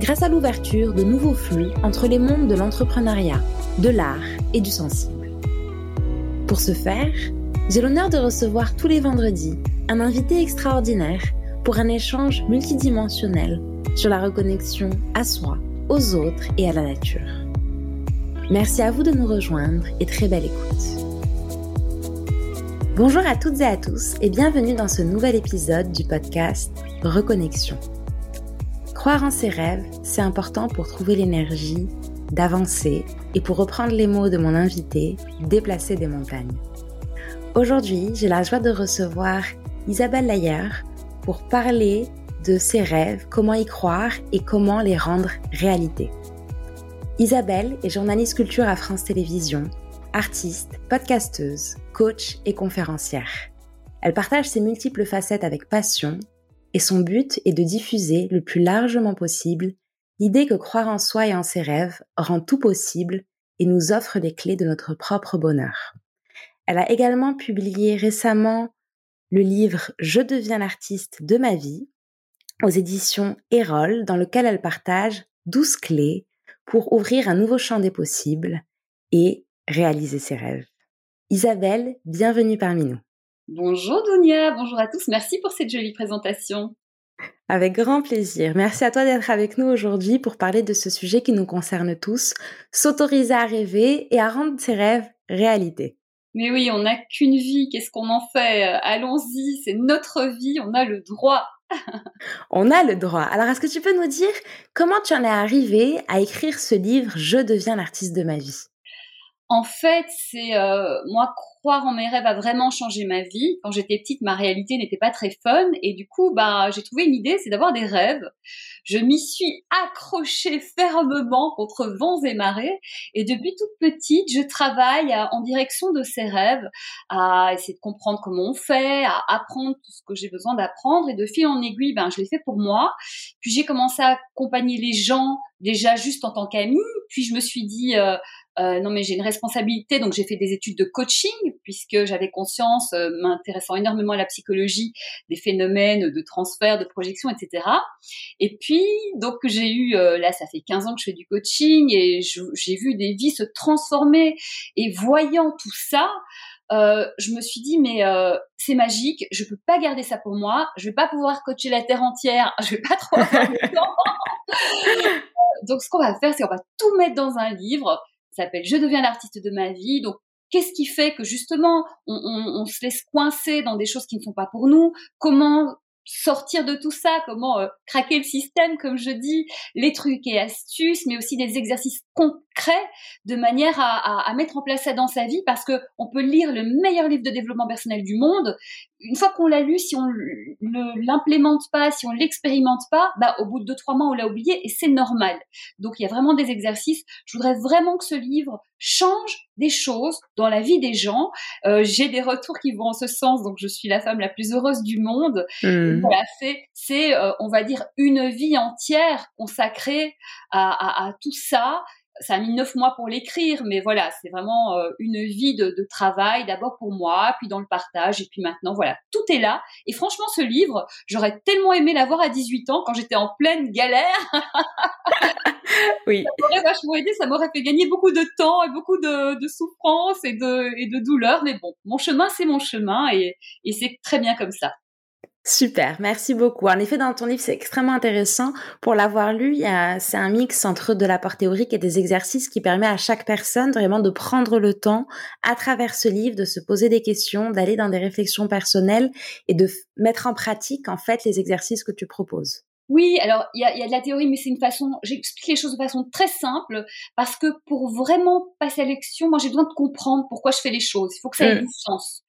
grâce à l'ouverture de nouveaux flux entre les mondes de l'entrepreneuriat, de l'art et du sensible. Pour ce faire, j'ai l'honneur de recevoir tous les vendredis un invité extraordinaire pour un échange multidimensionnel sur la reconnexion à soi, aux autres et à la nature. Merci à vous de nous rejoindre et très belle écoute. Bonjour à toutes et à tous et bienvenue dans ce nouvel épisode du podcast Reconnexion. Croire en ses rêves, c'est important pour trouver l'énergie d'avancer et pour reprendre les mots de mon invité, déplacer des montagnes. Aujourd'hui, j'ai la joie de recevoir Isabelle Layer pour parler de ses rêves, comment y croire et comment les rendre réalité. Isabelle est journaliste culture à France Télévisions, artiste, podcasteuse, coach et conférencière. Elle partage ses multiples facettes avec passion et son but est de diffuser le plus largement possible l'idée que croire en soi et en ses rêves rend tout possible et nous offre les clés de notre propre bonheur. Elle a également publié récemment le livre Je deviens l'artiste de ma vie aux éditions Erol dans lequel elle partage 12 clés pour ouvrir un nouveau champ des possibles et réaliser ses rêves. Isabelle, bienvenue parmi nous. Bonjour Dounia, bonjour à tous, merci pour cette jolie présentation. Avec grand plaisir. Merci à toi d'être avec nous aujourd'hui pour parler de ce sujet qui nous concerne tous, s'autoriser à rêver et à rendre ses rêves réalité. Mais oui, on n'a qu'une vie, qu'est-ce qu'on en fait? Allons-y, c'est notre vie, on a le droit. on a le droit. Alors, est-ce que tu peux nous dire comment tu en es arrivé à écrire ce livre Je deviens l'artiste de ma vie? En fait, c'est euh, moi croire en mes rêves a vraiment changé ma vie. Quand j'étais petite, ma réalité n'était pas très fun et du coup, bah, j'ai trouvé une idée, c'est d'avoir des rêves. Je m'y suis accrochée fermement contre vents et marées et depuis toute petite, je travaille en direction de ces rêves, à essayer de comprendre comment on fait, à apprendre tout ce que j'ai besoin d'apprendre et de fil en aiguille, ben, je l'ai fait pour moi. Puis j'ai commencé à accompagner les gens déjà juste en tant qu'amie. Puis je me suis dit, euh, euh, non mais j'ai une responsabilité, donc j'ai fait des études de coaching puisque j'avais conscience, euh, m'intéressant énormément à la psychologie, des phénomènes de transfert, de projection, etc. Et puis donc j'ai eu, euh, là ça fait 15 ans que je fais du coaching et j'ai vu des vies se transformer et voyant tout ça, euh, je me suis dit mais euh, c'est magique, je peux pas garder ça pour moi, je vais pas pouvoir coacher la terre entière, je vais pas trop avoir le temps. donc ce qu'on va faire, c'est qu'on va tout mettre dans un livre s'appelle Je deviens l'artiste de ma vie. Donc, qu'est-ce qui fait que justement on, se laisse coincer dans des choses qui ne sont pas pour nous? Comment sortir de tout ça, comment euh, craquer le système, comme je dis, les trucs et astuces, mais aussi des exercices concrets de manière à, mettre en place ça dans sa vie, parce que on peut lire le meilleur livre de développement personnel du monde, une fois qu'on l'a lu, si on ne l'implémente pas, si on l'expérimente pas, bah, au bout de deux, trois mois, on l'a oublié et c'est normal. Donc, il y a vraiment des exercices. Je voudrais vraiment que ce livre change des choses dans la vie des gens. Euh, j'ai des retours qui vont en ce sens, donc je suis la femme la plus heureuse du monde. Mmh. Voilà, c'est, c'est euh, on va dire, une vie entière consacrée à, à, à tout ça ça a mis neuf mois pour l'écrire, mais voilà, c'est vraiment euh, une vie de, de travail, d'abord pour moi, puis dans le partage, et puis maintenant, voilà, tout est là. Et franchement, ce livre, j'aurais tellement aimé l'avoir à 18 ans, quand j'étais en pleine galère. oui. Ça m'aurait vachement aidé, ça m'aurait fait gagner beaucoup de temps et beaucoup de, de souffrance et de, et de douleur, mais bon, mon chemin, c'est mon chemin, et, et c'est très bien comme ça. Super, merci beaucoup. En effet, dans ton livre, c'est extrêmement intéressant. Pour l'avoir lu, c'est un mix entre de l'apport théorique et des exercices qui permet à chaque personne vraiment de prendre le temps, à travers ce livre, de se poser des questions, d'aller dans des réflexions personnelles et de mettre en pratique, en fait, les exercices que tu proposes. Oui, alors il y a, y a, de la théorie, mais c'est une façon. J'explique les choses de façon très simple parce que pour vraiment passer à l'action, moi j'ai besoin de comprendre pourquoi je fais les choses. Il faut que ça ait mm. du sens.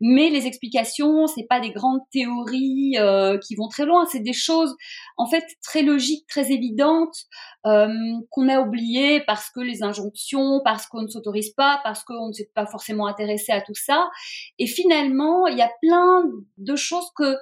Mais les explications, c'est pas des grandes théories euh, qui vont très loin. C'est des choses en fait très logiques, très évidentes euh, qu'on a oubliées parce que les injonctions, parce qu'on ne s'autorise pas, parce qu'on ne s'est pas forcément intéressé à tout ça. Et finalement, il y a plein de choses que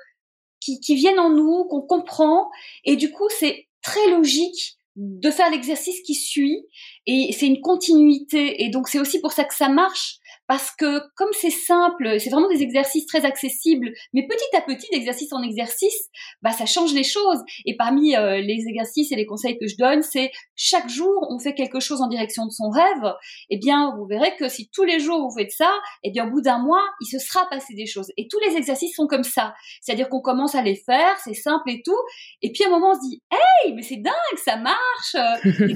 qui, viennent en nous, qu'on comprend, et du coup c'est très logique de faire l'exercice qui suit. Et c'est une continuité. Et donc c'est aussi pour ça que ça marche parce que comme c'est simple, c'est vraiment des exercices très accessibles, mais petit à petit, d'exercice en exercice, bah ça change les choses. Et parmi euh, les exercices et les conseils que je donne, c'est chaque jour on fait quelque chose en direction de son rêve. Eh bien, vous verrez que si tous les jours vous faites ça, eh bien au bout d'un mois, il se sera passé des choses. Et tous les exercices sont comme ça, c'est-à-dire qu'on commence à les faire, c'est simple et tout, et puis à un moment on se dit, hey, mais c'est dingue, ça marche. Les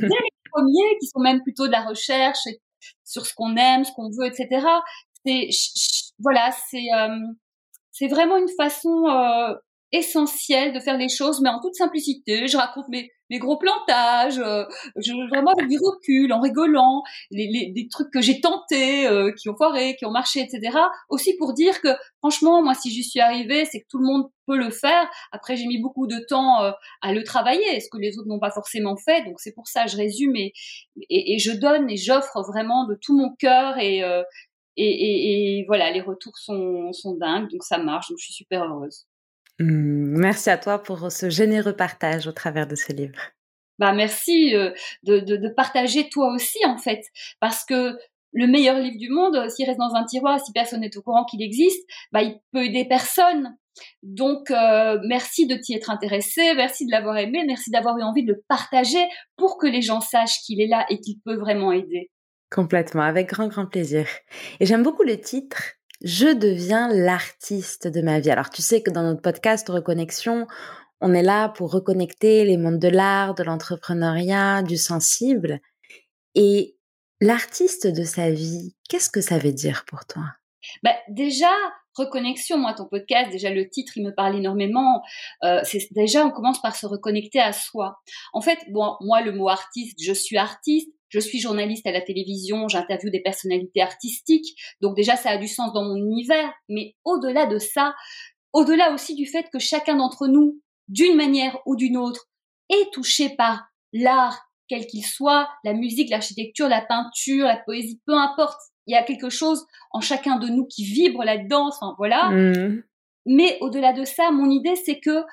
premiers qui sont même plutôt de la recherche sur ce qu'on aime, ce qu'on veut, etc. C'est voilà, c'est euh, c'est vraiment une façon essentielle de faire les choses, mais en toute simplicité. Je raconte mes les gros plantages, euh, je, vraiment avec du recul, en rigolant, les, les, des trucs que j'ai tentés, euh, qui ont foiré, qui ont marché, etc. Aussi pour dire que franchement, moi, si j'y suis arrivée, c'est que tout le monde peut le faire. Après, j'ai mis beaucoup de temps euh, à le travailler, ce que les autres n'ont pas forcément fait. Donc c'est pour ça, je résume et, et, et je donne et j'offre vraiment de tout mon cœur et, euh, et, et, et, voilà, les retours sont, sont dingues, donc ça marche, donc je suis super heureuse. Mmh, merci à toi pour ce généreux partage au travers de ce livre. Bah merci euh, de, de, de, partager toi aussi en fait, parce que le meilleur livre du monde, euh, s'il reste dans un tiroir, si personne n'est au courant qu'il existe, bah il peut aider personne. Donc euh, merci de t'y être intéressé, merci de l'avoir aimé, merci d'avoir eu envie de le partager pour que les gens sachent qu'il est là et qu'il peut vraiment aider. Complètement, avec grand grand plaisir. Et j'aime beaucoup le titre je deviens l'artiste de ma vie. Alors tu sais que dans notre podcast Reconnexion, on est là pour reconnecter les mondes de l'art, de l'entrepreneuriat, du sensible. Et l'artiste de sa vie, qu'est-ce que ça veut dire pour toi? Bah, Déjà, reconnexion, moi, ton podcast, déjà le titre, il me parle énormément. Euh, c'est déjà, on commence par se reconnecter à soi. En fait, moi, le mot artiste, je suis artiste, je suis journaliste à la télévision, j'interviewe des personnalités artistiques, donc déjà ça a du sens dans mon univers, mais au-delà de ça, au-delà aussi du fait que chacun d'entre nous, d'une manière ou d'une autre, est touché par l'art, quel qu'il soit, la musique, l'architecture, la peinture, la poésie, peu importe, il y a quelque chose en chacun de nous qui vibre là-dedans, enfin voilà. Mmh. Mais au-delà de ça, mon idée c'est que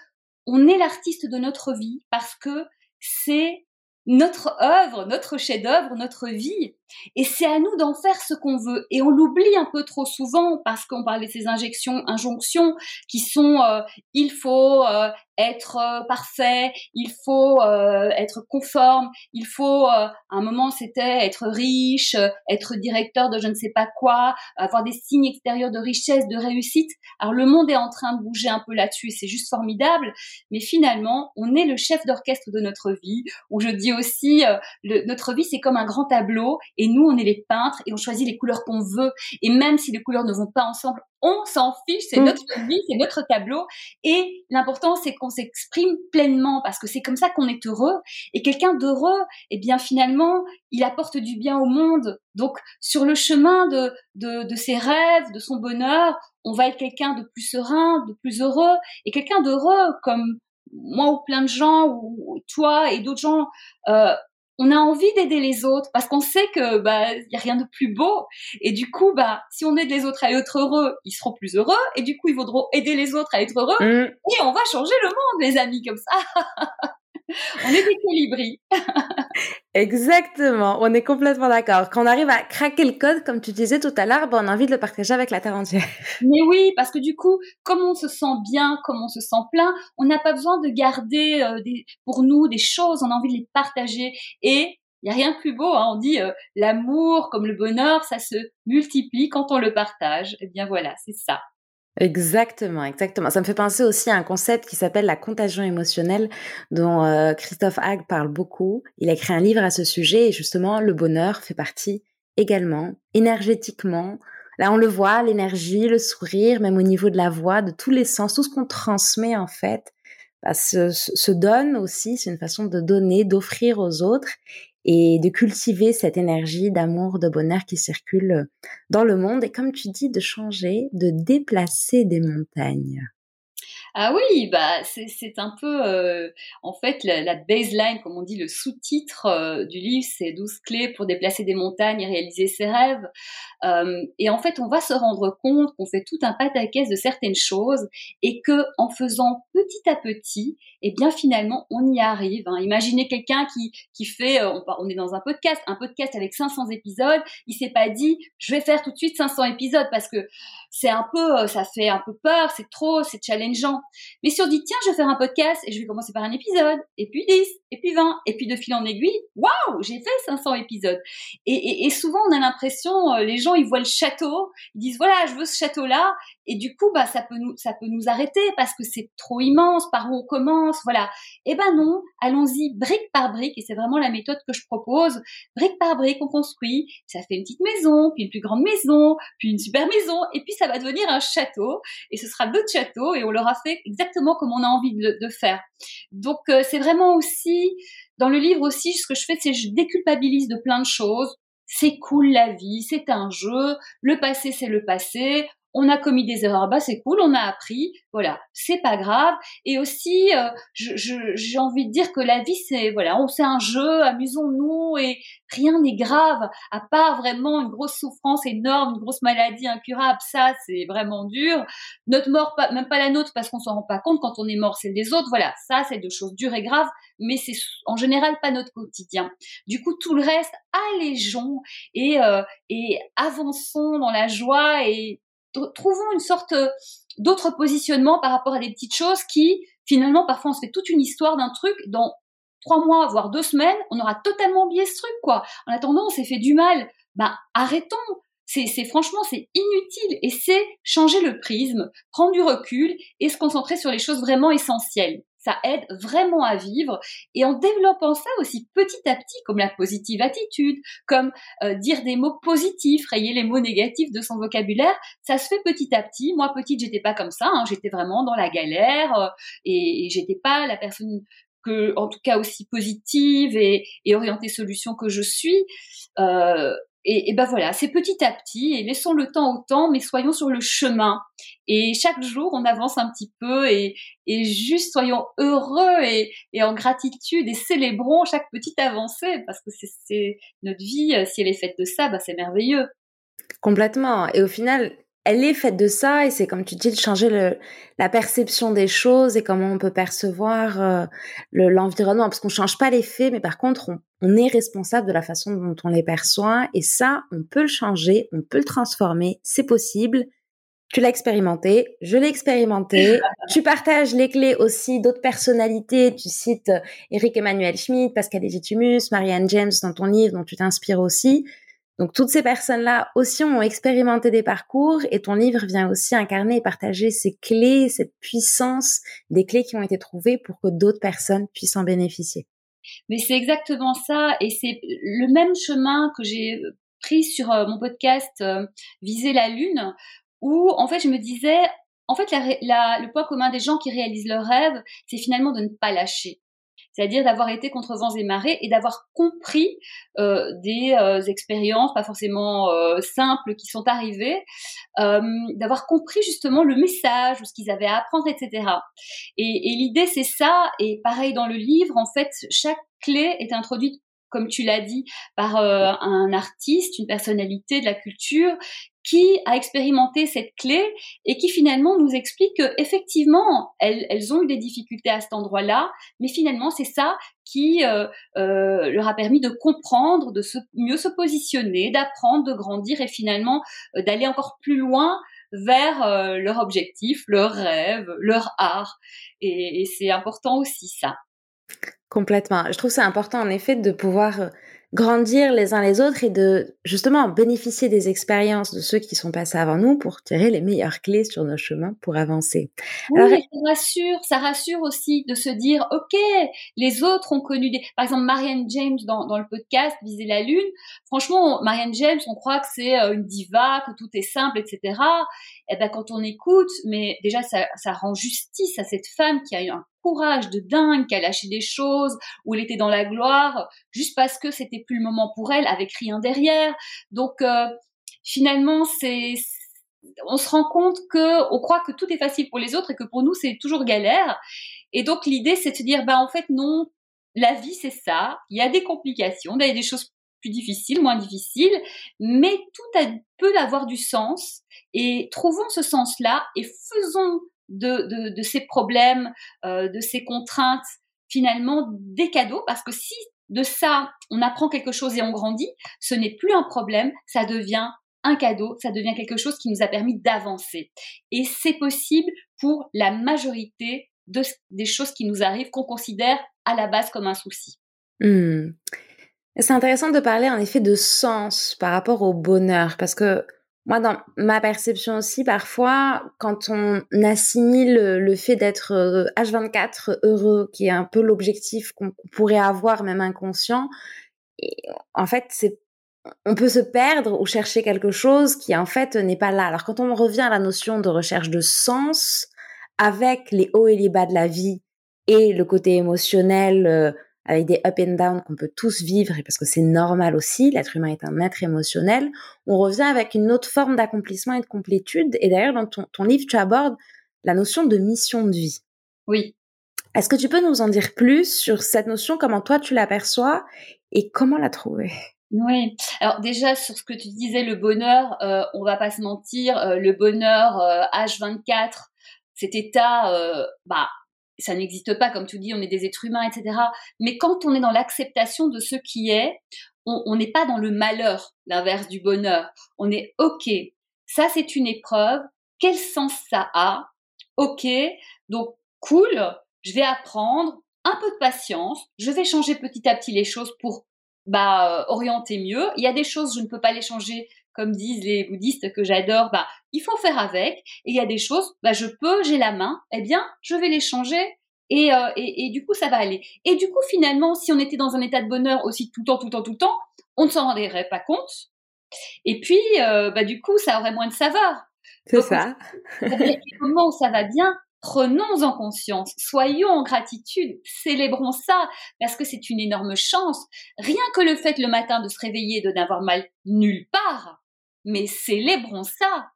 on est l'artiste de notre vie parce que c'est notre œuvre, notre chef-d'œuvre, notre vie. Et c'est à nous d'en faire ce qu'on veut. Et on l'oublie un peu trop souvent parce qu'on parle de ces injections, injonctions qui sont euh, il faut euh, être euh, parfait, il faut être conforme, il faut à un moment c'était être riche, être directeur de je ne sais pas quoi, avoir des signes extérieurs de richesse, de réussite. Alors le monde est en train de bouger un peu là-dessus, c'est juste formidable. Mais finalement, on est le chef d'orchestre de notre vie. Où je dis aussi, le, notre vie c'est comme un grand tableau et nous, on est les peintres et on choisit les couleurs qu'on veut. Et même si les couleurs ne vont pas ensemble, on s'en fiche, c'est mm. notre vie, c'est notre tableau. Et l'important, c'est qu'on s'exprime pleinement parce que c'est comme ça qu'on est heureux. Et quelqu'un d'heureux, eh bien, finalement, il apporte du bien au monde. Donc, sur le chemin de, de, de ses rêves, de son bonheur, on va être quelqu'un de plus serein, de plus heureux. Et quelqu'un d'heureux, comme moi ou plein de gens, ou toi et d'autres gens, euh, on a envie d'aider les autres parce qu'on sait que bah il y a rien de plus beau et du coup bah si on aide les autres à être heureux, ils seront plus heureux et du coup ils voudront aider les autres à être heureux mmh. et on va changer le monde les amis comme ça. on est des Exactement, on est complètement d'accord. Quand on arrive à craquer le code, comme tu disais tout à l'heure, ben, on a envie de le partager avec la terre entière. Mais oui, parce que du coup, comme on se sent bien, comme on se sent plein, on n'a pas besoin de garder euh, des, pour nous des choses, on a envie de les partager. Et il n'y a rien de plus beau, hein. on dit euh, l'amour comme le bonheur, ça se multiplie quand on le partage. Eh bien voilà, c'est ça. Exactement, exactement. Ça me fait penser aussi à un concept qui s'appelle la contagion émotionnelle, dont euh, Christophe Hague parle beaucoup. Il a écrit un livre à ce sujet et justement, le bonheur fait partie également, énergétiquement. Là, on le voit, l'énergie, le sourire, même au niveau de la voix, de tous les sens, tout ce qu'on transmet en fait, bah, se, se donne aussi, c'est une façon de donner, d'offrir aux autres et de cultiver cette énergie d'amour, de bonheur qui circule dans le monde et comme tu dis, de changer, de déplacer des montagnes. Ah oui, bah c'est un peu euh, en fait la, baseline, comme on dit, le sous-titre euh, du livre, c'est 12 clés pour déplacer des montagnes et réaliser ses rêves. Euh, et en fait, on va se rendre compte qu'on fait tout un pataquès de certaines choses et que en faisant petit à petit, et eh bien finalement, on y arrive. Hein. Imaginez quelqu'un qui qui fait, on, on, est dans un podcast, un podcast avec 500 épisodes, il s'est pas dit, je vais faire tout de suite 500 épisodes parce que c'est un peu, ça fait un peu peur, c'est trop, c'est challengeant. Mais si on dit, tiens, je vais faire un podcast et je vais commencer par un épisode, et puis 10, et puis 20, et puis de fil en aiguille, waouh, j'ai fait 500 épisodes. Et, souvent, on a l'impression, euh, les gens, ils voient le château, ils disent, voilà, je veux ce château-là, et du coup, bah, ça peut nous, ça peut nous arrêter parce que c'est trop immense, par où on commence, voilà. Eh ben non, allons-y brique par brique, et c'est vraiment la méthode que je propose. Brique par brique, on construit, ça fait une petite maison, puis une plus grande maison, puis une super maison, et puis ça va devenir un château, et ce sera d'autres châteaux, et on l'aura fait exactement comme on a envie de, faire. Donc euh, c'est vraiment aussi dans le livre aussi ce que je fais c'est je déculpabilise de plein de choses. C'est cool la vie, c'est un jeu, le passé c'est le passé, on a commis des erreurs, bah c'est cool, on a appris, voilà, c'est pas grave. Et aussi, euh, j'ai envie de dire que la vie, c'est voilà, on c'est un jeu, amusons-nous et rien n'est grave, à part vraiment une grosse souffrance énorme, une grosse maladie incurable, ça c'est vraiment dur. Notre mort, pas, même pas la nôtre parce qu'on s'en rend pas compte quand on est mort, c'est des autres, voilà, ça c'est deux choses dures et graves, mais c'est en général pas notre quotidien. Du coup, tout le reste, allégeons et euh, et avançons dans la joie et trouvons une sorte euh, d'autre positionnement par rapport à des petites choses qui, finalement, parfois on se fait toute une histoire d'un truc dans trois mois, voire deux semaines, on aura totalement oublié ce truc, quoi. En attendant, on s'est fait du mal. Ben, arrêtons. C'est, c'est franchement, c'est inutile. Et c'est changer le prisme, prendre du recul et se concentrer sur les choses vraiment essentielles ça aide vraiment à vivre. Et en développant ça aussi petit à petit, comme la positive attitude, comme euh, dire des mots positifs, rayer les mots négatifs de son vocabulaire, ça se fait petit à petit. Moi, petite, j'étais pas comme ça. Hein. j'étais vraiment dans la galère euh, et, et j'étais pas la personne que, en tout cas, aussi positive et, et orientée solution que je suis. Euh, et, ben voilà, c'est petit à petit et laissons le temps au temps, mais soyons sur le chemin. Et chaque jour, on avance un petit peu et, juste soyons heureux et, en gratitude et célébrons chaque petite avancée parce que c'est notre vie, si elle est faite de ça, bah c'est merveilleux. Complètement. Et au final, elle est faite de ça et c'est comme tu dis de changer le, la perception des choses et comment on peut percevoir euh, l'environnement parce qu'on change pas les faits mais par contre on, on, est responsable de la façon dont on les perçoit et ça on peut le changer, on peut le transformer, c'est possible. Tu l'as expérimenté, je l'ai expérimenté. tu partages les clés aussi d'autres personnalités. Tu cites euh, Eric Emmanuel Schmidt, Pascal Legitimus, Marianne James dans ton livre dont tu t'inspires aussi. Donc toutes ces personnes-là aussi ont expérimenté des parcours et ton livre vient aussi incarner et partager ces clés, cette puissance des clés qui ont été trouvées pour que d'autres personnes puissent en bénéficier. Mais c'est exactement ça et c'est le même chemin que j'ai pris sur euh, mon podcast euh, Viser la Lune où en fait je me disais en fait le point commun des gens qui réalisent leurs rêves c'est finalement de ne pas lâcher c'est-à-dire d'avoir été contre vents et marées et d'avoir compris euh, des euh, expériences pas forcément euh, simples qui sont arrivées, d'avoir compris justement le message ou ce qu'ils avaient à apprendre, etc. Et, et l'idée c'est ça, et pareil dans le livre, en fait, chaque clé est introduite comme tu l'as dit, par un artiste, une personnalité de la culture qui a expérimenté cette clé et qui finalement nous explique que effectivement elles, elles ont eu des difficultés à cet endroit-là, mais finalement c'est ça qui euh, euh, leur a permis de comprendre, de se, mieux se positionner, d'apprendre, de grandir et finalement euh, d'aller encore plus loin vers euh, leur objectif, leur rêve, leur art. Et, et c'est important aussi ça. Complètement. Je trouve c'est important en effet de pouvoir grandir les uns les autres et de justement bénéficier des expériences de ceux qui sont passés avant nous pour tirer les meilleures clés sur nos chemins pour avancer. Oui, Alors, ça rassure, ça rassure aussi de se dire, ok, les autres ont connu des, par exemple Marianne James dans, dans le podcast Viser la lune. Franchement, Marianne James, on croit que c'est euh, une diva, que tout est simple, etc. Et eh ben quand on écoute, mais déjà ça, ça rend justice à cette femme qui a eu un courage de dingue, qu'elle lâchait des choses, où elle était dans la gloire, juste parce que c'était plus le moment pour elle, avec rien derrière. Donc euh, finalement, c'est on se rend compte que on croit que tout est facile pour les autres et que pour nous c'est toujours galère. Et donc l'idée c'est de se dire bah en fait non, la vie c'est ça. Il y a des complications, il y a des choses plus difficiles, moins difficiles, mais tout peut avoir du sens. Et trouvons ce sens-là et faisons de, de, ces problèmes, euh, de ces contraintes, finalement des cadeaux, parce que si de ça on apprend quelque chose et on grandit, ce n'est plus un problème, ça devient un cadeau, ça devient quelque chose qui nous a permis d'avancer. Et c'est possible pour la majorité de, des choses qui nous arrivent qu'on considère à la base comme un souci. Hmm. C'est intéressant de parler en effet de sens par rapport au bonheur, parce que moi, dans ma perception aussi, parfois, quand on assimile le fait d'être H24 euh, heureux, qui est un peu l'objectif qu'on pourrait avoir, même inconscient, en fait, c'est on peut se perdre ou chercher quelque chose qui en fait n'est pas là. Alors quand on revient à la notion de recherche de sens, avec les hauts et les bas de la vie et le côté émotionnel, euh, avec des up and down qu'on peut tous vivre, et parce que c'est normal aussi, l'être humain est un être émotionnel, on revient avec une autre forme d'accomplissement et de complétude. Et d'ailleurs, dans ton, ton livre, tu abordes la notion de mission de vie. Oui. Est-ce que tu peux nous en dire plus sur cette notion, comment toi tu l'aperçois et comment la trouver? Oui. Alors déjà sur ce que tu disais, le bonheur, euh, on va pas se mentir, euh, le bonheur H24, euh, cet état, euh, bah ça n'existe pas, comme tu dis, on est des êtres humains, etc. Mais quand on est dans l'acceptation de ce qui est, on n'est pas dans le malheur, l'inverse du bonheur. On est OK. Ça c'est une épreuve. Quel sens ça a? Ok. Donc cool. Je vais apprendre un peu de patience. Je vais changer petit à petit les choses pour bah, euh, orienter mieux. Il y a des choses, je ne peux pas les changer, comme disent les bouddhistes que j'adore, bah, il faut faire avec. Et il y a des choses, bah, je peux, j'ai la main, eh bien, je vais les changer. Et, euh, et, et, du coup, ça va aller. Et du coup, finalement, si on était dans un état de bonheur aussi tout le temps, tout le temps, tout le temps, on ne s'en rendrait pas compte. Et puis, euh, bah, du coup, ça aurait moins de saveur. C'est ça. Où ça va bien, Prenons en conscience, soyons en gratitude, célébrons ça, parce que c'est une énorme chance. Rien que le fait le matin de se réveiller de n'avoir mal nulle part, mais célébrons ça.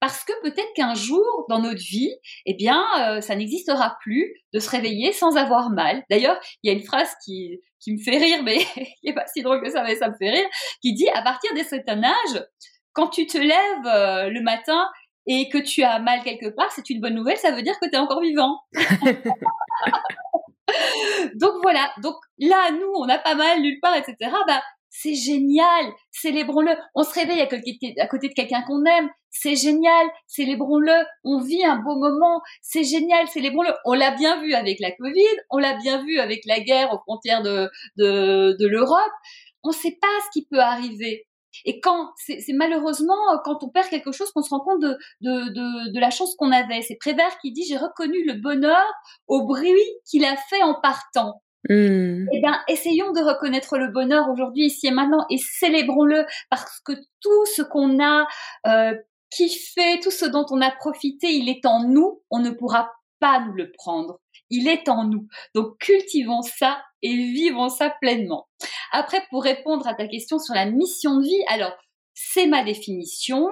Parce que peut-être qu'un jour dans notre vie, eh bien, euh, ça n'existera plus de se réveiller sans avoir mal. D'ailleurs, il y a une phrase qui, qui me fait rire, mais qui n'est pas si drôle que ça, mais ça me fait rire, qui dit à partir d'un certain âge, quand tu te lèves euh, le matin et que tu as mal quelque part, c'est une bonne nouvelle, ça veut dire que tu es encore vivant. donc voilà, donc là, nous, on a pas mal nulle part, etc. Bah, c'est génial, célébrons-le. On se réveille à côté de quelqu'un qu'on aime, c'est génial, célébrons-le. On vit un beau moment, c'est génial, célébrons-le. On l'a bien vu avec la Covid, on l'a bien vu avec la guerre aux frontières de, de, de l'Europe. On ne sait pas ce qui peut arriver. Et quand c'est malheureusement quand on perd quelque chose qu'on se rend compte de, de, de, de la chance qu'on avait. C'est Prévert qui dit j'ai reconnu le bonheur au bruit qu'il a fait en partant. Hmm. Eh bien, essayons de reconnaître le bonheur aujourd'hui, ici et maintenant, et célébrons-le parce que tout ce qu'on a euh, kiffé, tout ce dont on a profité, il est en nous. On ne pourra pas nous le prendre. Il est en nous. Donc cultivons ça et vivons ça pleinement. Après, pour répondre à ta question sur la mission de vie, alors c'est ma définition.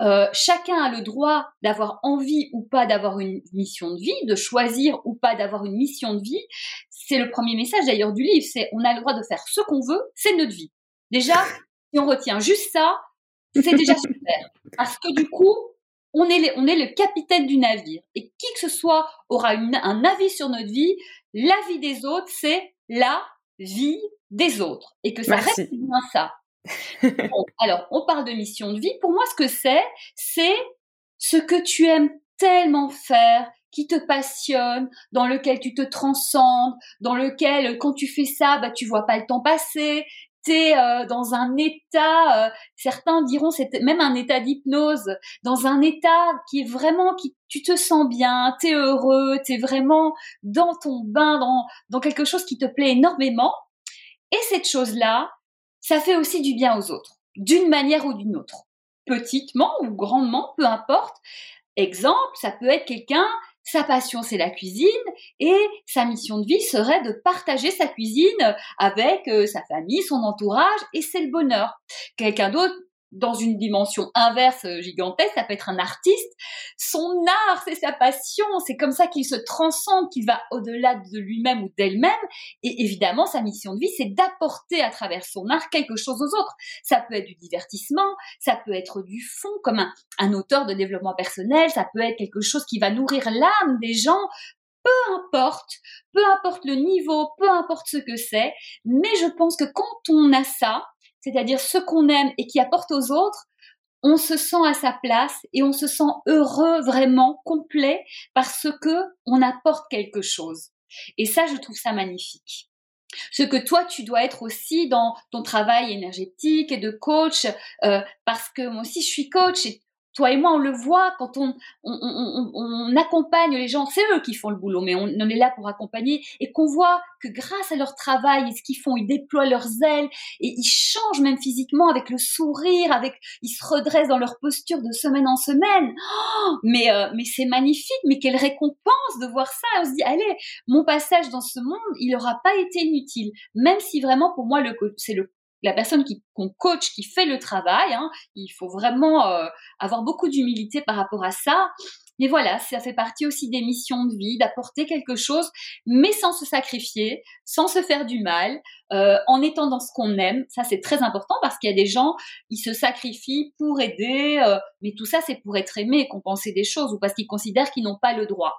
Euh, chacun a le droit d'avoir envie ou pas d'avoir une mission de vie, de choisir ou pas d'avoir une mission de vie. C'est le premier message d'ailleurs du livre, c'est on a le droit de faire ce qu'on veut, c'est notre vie. Déjà, si on retient juste ça, c'est déjà super. Parce que du coup, on est, on est le capitaine du navire. Et qui que ce soit aura un avis sur notre vie. La vie des autres, c'est la vie des autres. Et que ça reste bien ça. Alors, on parle de mission de vie. Pour moi, ce que c'est, c'est ce que tu aimes tellement faire, qui te passionne, dans lequel tu te transcendes, dans lequel quand tu fais ça, bah tu vois pas le temps passer, t'es euh, dans un état, euh, certains diront c'est même un état d'hypnose, dans un état qui est vraiment qui tu te sens bien, t'es heureux, t'es vraiment dans ton bain, dans dans quelque chose qui te plaît énormément. Et cette chose-là, ça fait aussi du bien aux autres, d'une manière ou d'une autre, petitement ou grandement, peu importe. Exemple, ça peut être quelqu'un sa passion c'est la cuisine et sa mission de vie serait de partager sa cuisine avec euh, sa famille, son entourage et c'est le bonheur. Quelqu'un d'autre dans une dimension inverse euh, gigantesque, ça peut être un artiste. Son art, c'est sa passion, c'est comme ça qu'il se transcende, qu'il va au-delà de lui-même ou d'elle-même. Et évidemment, sa mission de vie, c'est d'apporter à travers son art quelque chose aux autres. Ça peut être du divertissement, ça peut être du fond, comme un, un auteur de développement personnel, ça peut être quelque chose qui va nourrir l'âme des gens, peu importe, peu importe le niveau, peu importe ce que c'est, mais je pense que quand on a ça, c'est-à-dire ce qu'on aime et qui apporte aux autres, on se sent à sa place et on se sent heureux, vraiment complet, parce que on apporte quelque chose. Et ça, je trouve ça magnifique. Ce que toi, tu dois être aussi dans ton travail énergétique et de coach, euh, parce que moi aussi, je suis coach toi et moi, on le voit quand on, on, accompagne les gens. C'est eux qui font le boulot, mais on, est là pour accompagner et qu'on voit que grâce à leur travail et ce qu'ils font, ils déploient leurs ailes et ils changent même physiquement avec le sourire, avec ils se redressent dans leur posture de semaine en semaine. Oh, mais euh, mais c'est magnifique, mais quelle récompense de voir ça. On se dit allez, mon passage dans ce monde, il n'aura pas été inutile, même si vraiment pour moi c'est le la personne qu'on coach, qui fait le travail. Hein, il faut vraiment euh, avoir beaucoup d'humilité par rapport à ça. Mais voilà, ça fait partie aussi des missions de vie, d'apporter quelque chose, mais sans se sacrifier, sans se faire du mal, euh, en étant dans ce qu'on aime. Ça, c'est très important parce qu'il y a des gens, ils se sacrifient pour aider, euh, mais tout ça, c'est pour être aimé, compenser des choses, ou parce qu'ils considèrent qu'ils n'ont pas le droit.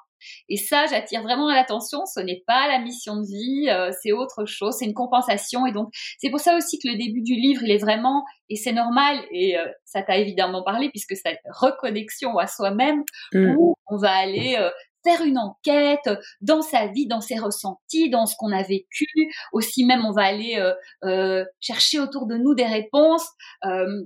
Et ça, j'attire vraiment l'attention. Ce n'est pas la mission de vie, euh, c'est autre chose, c'est une compensation. Et donc, c'est pour ça aussi que le début du livre, il est vraiment, et c'est normal, et euh, ça t'a évidemment parlé, puisque c'est reconnexion à soi-même, mm. où on va aller euh, faire une enquête dans sa vie, dans ses ressentis, dans ce qu'on a vécu. Aussi même, on va aller chercher autour de nous des réponses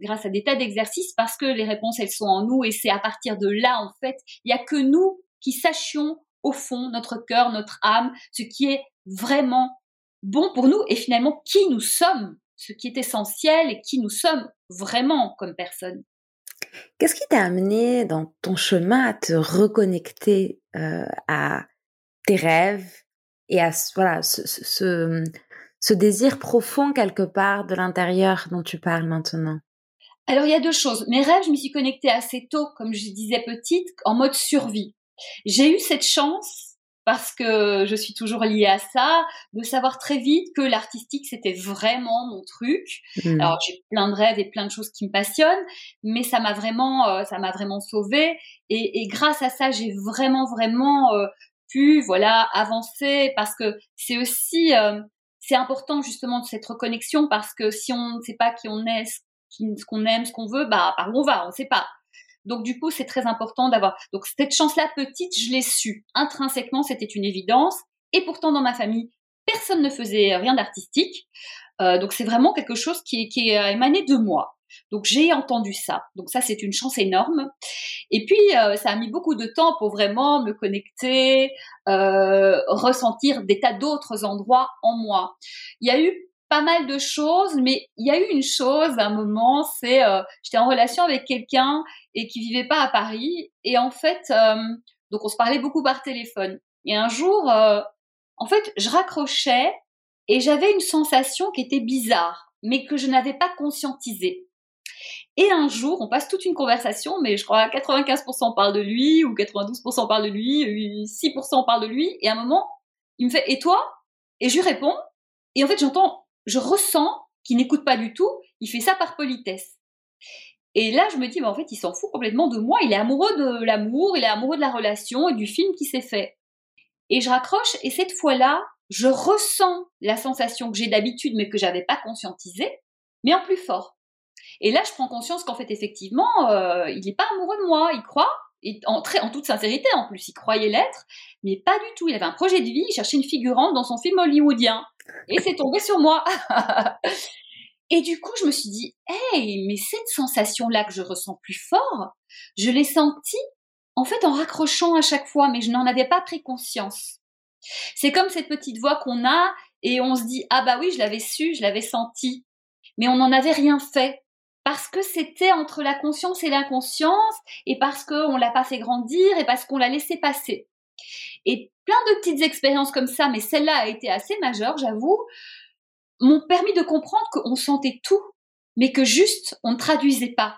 grâce à des tas d'exercices parce que les réponses, elles sont en nous et c'est à partir de là, en fait, il y a que nous qui sachions au fond notre cœur, notre âme, ce qui est vraiment bon pour nous et finalement qui nous sommes, ce qui est essentiel et qui nous sommes vraiment comme personne. Qu'est-ce qui t'a amené dans ton chemin à te reconnecter euh, à tes rêves et à voilà, ce, ce, ce désir profond quelque part de l'intérieur dont tu parles maintenant? Alors il y a deux choses. Mes rêves, je m'y suis connectée assez tôt, comme je disais petite, en mode survie. J'ai eu cette chance parce que je suis toujours liée à ça, de savoir très vite que l'artistique c'était vraiment mon truc. Mmh. Alors j'ai plein de rêves et plein de choses qui me passionnent, mais ça m'a vraiment, euh, ça m'a vraiment sauvée. Et, et, grâce à ça, j'ai vraiment, vraiment euh, pu, voilà, avancer parce que c'est aussi, euh, c'est important justement de cette reconnexion parce que si on ne sait pas qui on est, ce qu'on aime, ce qu'on veut, bah par où on va, on ne sait pas. Donc du coup, c'est très important d'avoir. Donc cette chance-là petite, je l'ai su intrinsèquement, c'était une évidence. Et pourtant, dans ma famille, personne ne faisait rien d'artistique. Euh, donc c'est vraiment quelque chose qui, qui est émané de moi. Donc j'ai entendu ça. Donc ça c'est une chance énorme. Et puis euh, ça a mis beaucoup de temps pour vraiment me connecter, euh, ressentir des tas d'autres endroits en moi. Il y a eu pas mal de choses, mais il y a eu une chose à un moment, c'est euh, j'étais en relation avec quelqu'un et qui vivait pas à Paris et en fait euh, donc on se parlait beaucoup par téléphone. Et un jour euh, en fait, je raccrochais et j'avais une sensation qui était bizarre, mais que je n'avais pas conscientisée. Et un jour, on passe toute une conversation, mais je crois 95% parle de lui, ou 92% parle de lui, 6% parle de lui, et à un moment, il me fait, et toi? Et je lui réponds, et en fait, j'entends je ressens qu'il n'écoute pas du tout, il fait ça par politesse. Et là, je me dis, mais en fait, il s'en fout complètement de moi, il est amoureux de l'amour, il est amoureux de la relation et du film qui s'est fait. Et je raccroche, et cette fois-là, je ressens la sensation que j'ai d'habitude, mais que j'avais pas conscientisée, mais en plus fort. Et là, je prends conscience qu'en fait, effectivement, euh, il n'est pas amoureux de moi, il croit, en toute sincérité en plus, il croyait l'être, mais pas du tout. Il avait un projet de vie, il cherchait une figurante dans son film hollywoodien. Et c'est tombé sur moi. et du coup, je me suis dit, hey, mais cette sensation-là que je ressens plus fort, je l'ai sentie en fait en raccrochant à chaque fois, mais je n'en avais pas pris conscience. C'est comme cette petite voix qu'on a et on se dit, ah bah oui, je l'avais su, je l'avais senti, mais on n'en avait rien fait parce que c'était entre la conscience et l'inconscience, et parce qu'on l'a pas fait grandir, et parce qu'on l'a laissé passer. Et plein de petites expériences comme ça, mais celle-là a été assez majeure, j'avoue, m'ont permis de comprendre qu'on sentait tout, mais que juste on ne traduisait pas.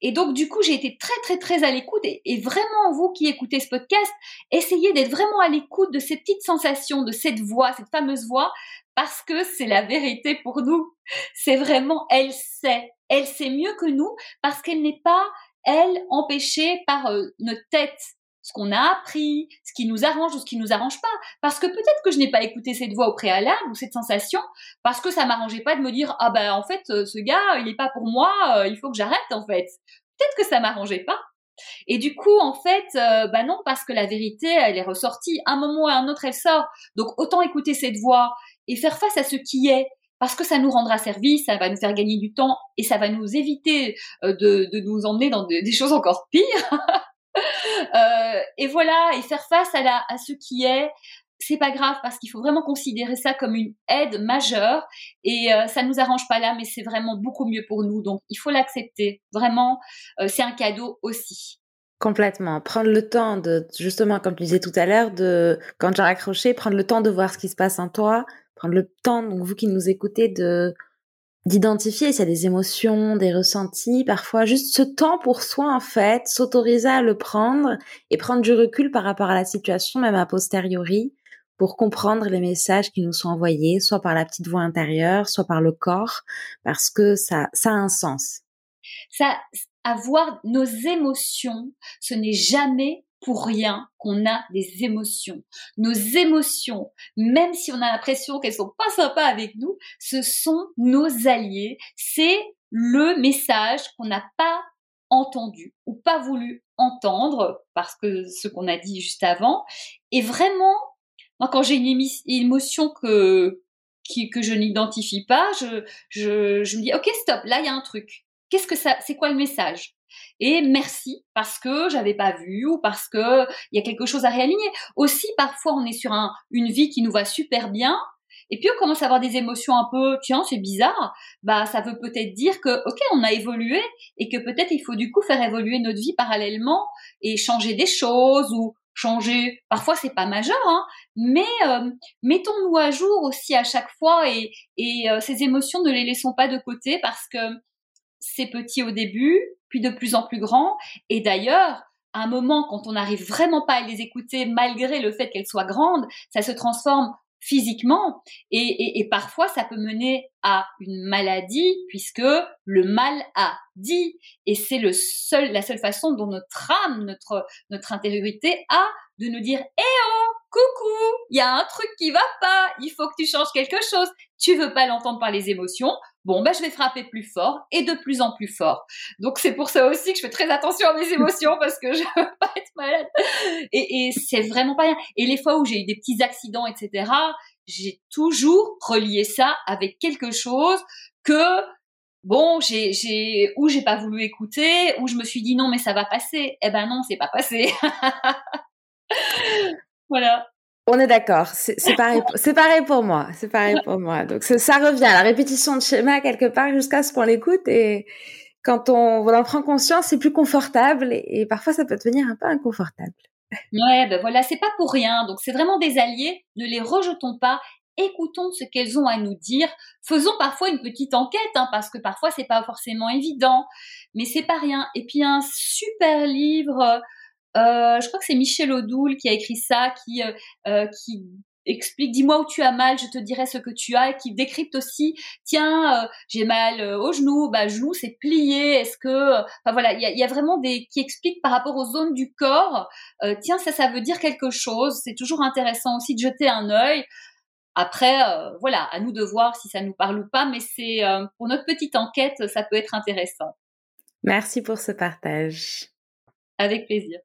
Et donc du coup, j'ai été très très très à l'écoute et, vraiment vous qui écoutez ce podcast, essayez d'être vraiment à l'écoute de ces petites sensations, de cette voix, cette fameuse voix, parce que c'est la vérité pour nous. C'est vraiment, elle sait, elle sait mieux que nous parce qu'elle n'est pas, elle, empêchée par euh, notre tête, ce qu'on a appris, ce qui nous arrange ou ce qui nous arrange pas. Parce que peut-être que je n'ai pas écouté cette voix au préalable ou cette sensation parce que ça m'arrangeait pas de me dire ah ben en fait euh, ce gars il n'est pas pour moi, euh, il faut que j'arrête en fait. Peut-être que ça m'arrangeait pas. Et du coup, en fait, euh, bah non, parce que la vérité, elle est ressortie. Un moment ou un autre, elle sort. Donc, autant écouter cette voix et faire face à ce qui est. Parce que ça nous rendra service, ça va nous faire gagner du temps et ça va nous éviter de, de nous emmener dans des choses encore pires. euh, et voilà, et faire face à, la, à ce qui est, c'est pas grave parce qu'il faut vraiment considérer ça comme une aide majeure. Et euh, ça nous arrange pas là mais c'est vraiment beaucoup mieux pour nous. Donc il faut l'accepter. Vraiment euh, c'est un cadeau aussi. Complètement. Prendre le temps de justement comme tu disais tout à l'heure de quand j'ai raccroché prendre le temps de voir ce qui se passe en toi prendre le temps donc vous qui nous écoutez de d'identifier s'il y a des émotions, des ressentis, parfois juste ce temps pour soi en fait, s'autoriser à le prendre et prendre du recul par rapport à la situation, même a posteriori, pour comprendre les messages qui nous sont envoyés, soit par la petite voix intérieure, soit par le corps, parce que ça, ça a un sens. Ça, avoir nos émotions, ce n'est jamais pour rien qu'on a des émotions. Nos émotions, même si on a l'impression qu'elles sont pas sympas avec nous, ce sont nos alliés. C'est le message qu'on n'a pas entendu ou pas voulu entendre parce que ce qu'on a dit juste avant. Et vraiment, moi, quand j'ai une émotion que, que je n'identifie pas, je, je, je me dis, OK, stop, là, il y a un truc. Qu'est-ce que ça, c'est quoi le message? Et merci parce que j'avais pas vu ou parce que il y a quelque chose à réaligner. Aussi, parfois, on est sur un, une vie qui nous va super bien. Et puis on commence à avoir des émotions un peu, tiens, c'est bizarre. Bah, ça veut peut-être dire que, ok, on a évolué et que peut-être il faut du coup faire évoluer notre vie parallèlement et changer des choses ou changer. Parfois, c'est pas majeur, hein, mais euh, mettons-nous à jour aussi à chaque fois et, et euh, ces émotions ne les laissons pas de côté parce que c'est petit au début, puis de plus en plus grand. Et d'ailleurs, à un moment, quand on n'arrive vraiment pas à les écouter, malgré le fait qu'elles soient grandes, ça se transforme physiquement et, parfois ça peut mener à une maladie puisque le mal a dit et c'est le seul la seule façon dont notre âme notre notre intériorité a de nous dire eh oh coucou il y a un truc qui va pas il faut que tu changes quelque chose tu veux pas l'entendre par les émotions? Bon ben je vais frapper plus fort et de plus en plus fort. Donc c'est pour ça aussi que je fais très attention à mes émotions parce que je veux pas être malade. Et, et c'est vraiment pas rien. Et les fois où j'ai eu des petits accidents, etc., j'ai toujours relié ça avec quelque chose que bon, j'ai, j'ai, ou j'ai pas voulu écouter, ou je me suis dit non, mais ça va passer. Eh ben non, c'est pas passé. voilà. On est d'accord, c'est pareil, c'est pareil pour moi, c'est pareil pour moi. Donc ça revient, la répétition de schéma quelque part jusqu'à ce qu'on l'écoute et quand on, en prend conscience, c'est plus confortable et, parfois ça peut devenir un peu inconfortable. Ouais, ben voilà, c'est pas pour rien. Donc c'est vraiment des alliés, ne les rejetons pas, écoutons ce qu'elles ont à nous dire. Faisons parfois une petite enquête, hein, parce que parfois c'est pas forcément évident, mais c'est pas rien. Et puis un super livre euh, je crois que c'est Michel Odoul qui a écrit ça, qui, euh, euh, qui explique, dis-moi où tu as mal, je te dirai ce que tu as, et qui décrypte aussi, tiens, j'ai mal au genou, bah genou c'est plié, est-ce que, enfin voilà, il y a, y a, vraiment des qui expliquent par rapport aux zones du corps, tiens ça ça veut dire quelque chose, c'est toujours intéressant aussi de jeter un œil. Après, voilà, à nous de voir si ça nous parle ou pas, mais c'est pour notre petite enquête, ça peut être intéressant. Merci pour ce partage. Avec plaisir.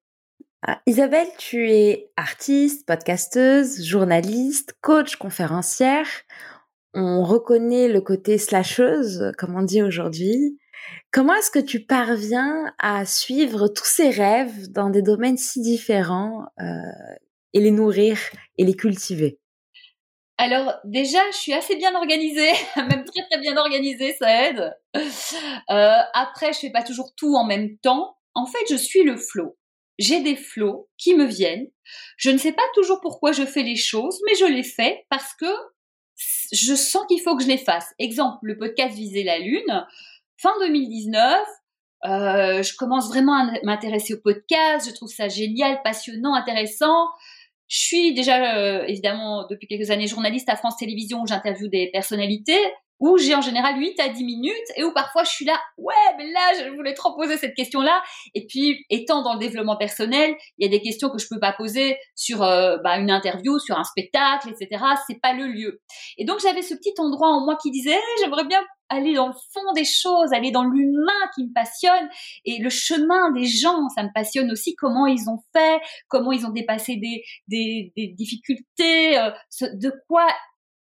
Ah, Isabelle, tu es artiste, podcasteuse, journaliste, coach, conférencière. On reconnaît le côté slasheuse, comme on dit aujourd'hui. Comment est-ce que tu parviens à suivre tous ces rêves dans des domaines si différents euh, et les nourrir et les cultiver? Alors déjà, je suis assez bien organisée, même très très bien organisée, ça aide. Euh, après, je fais pas toujours tout en même temps. En fait, je suis le flow j'ai des flots qui me viennent. Je ne sais pas toujours pourquoi je fais les choses, mais je les fais parce que je sens qu'il faut que je les fasse. Exemple, le podcast Viser la Lune, fin 2019, euh, je commence vraiment à m'intéresser au podcast, je trouve ça génial, passionnant, intéressant. Je suis déjà, euh, évidemment, depuis quelques années journaliste à France Télévisions où j'interviewe des personnalités où j'ai en général 8 à 10 minutes et où parfois je suis là, ouais, mais là, je voulais trop poser cette question-là. Et puis, étant dans le développement personnel, il y a des questions que je peux pas poser sur euh, bah, une interview, sur un spectacle, etc. C'est pas le lieu. Et donc, j'avais ce petit endroit en moi qui disait, j'aimerais bien aller dans le fond des choses, aller dans l'humain qui me passionne et le chemin des gens, ça me passionne aussi comment ils ont fait, comment ils ont dépassé des, des, des difficultés, euh, de quoi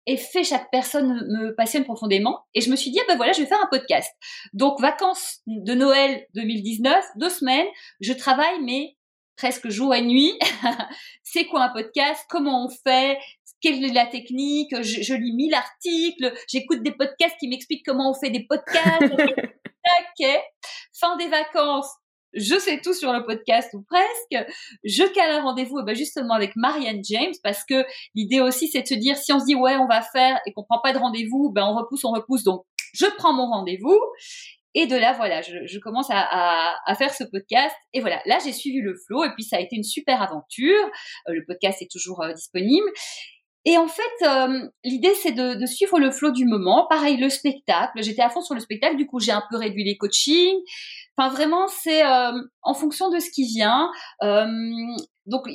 et fait chaque personne me passionne profondément. Et je me suis dit, ah ben voilà, je vais faire un podcast. Donc, vacances de Noël 2019, deux semaines, je travaille, mais presque jour et nuit. c'est quoi un podcast? Comment on fait? Quelle est la technique? Je, je, lis mille articles, j'écoute des podcasts qui m'expliquent comment on fait des podcasts. Fin des vacances, je sais tout sur le podcast ou presque. Je cale un rendez-vous eh ben justement avec Marianne James parce que l'idée aussi c'est de se dire si on se dit ouais on va faire et qu'on prend pas de rendez-vous, ben on repousse, on repousse. Donc je prends mon rendez-vous et de là voilà je, je commence à, à, à, faire ce podcast et voilà là j'ai suivi le flow et puis ça a été une super aventure. Euh, le podcast est toujours euh, disponible. Et en fait, euh, l'idée c'est de, de, suivre le flow du moment. Pareil, le spectacle. J'étais à fond sur le spectacle, du coup j'ai un peu réduit les coachings. Enfin, vraiment, c'est euh, en fonction de ce qui vient. Euh, donc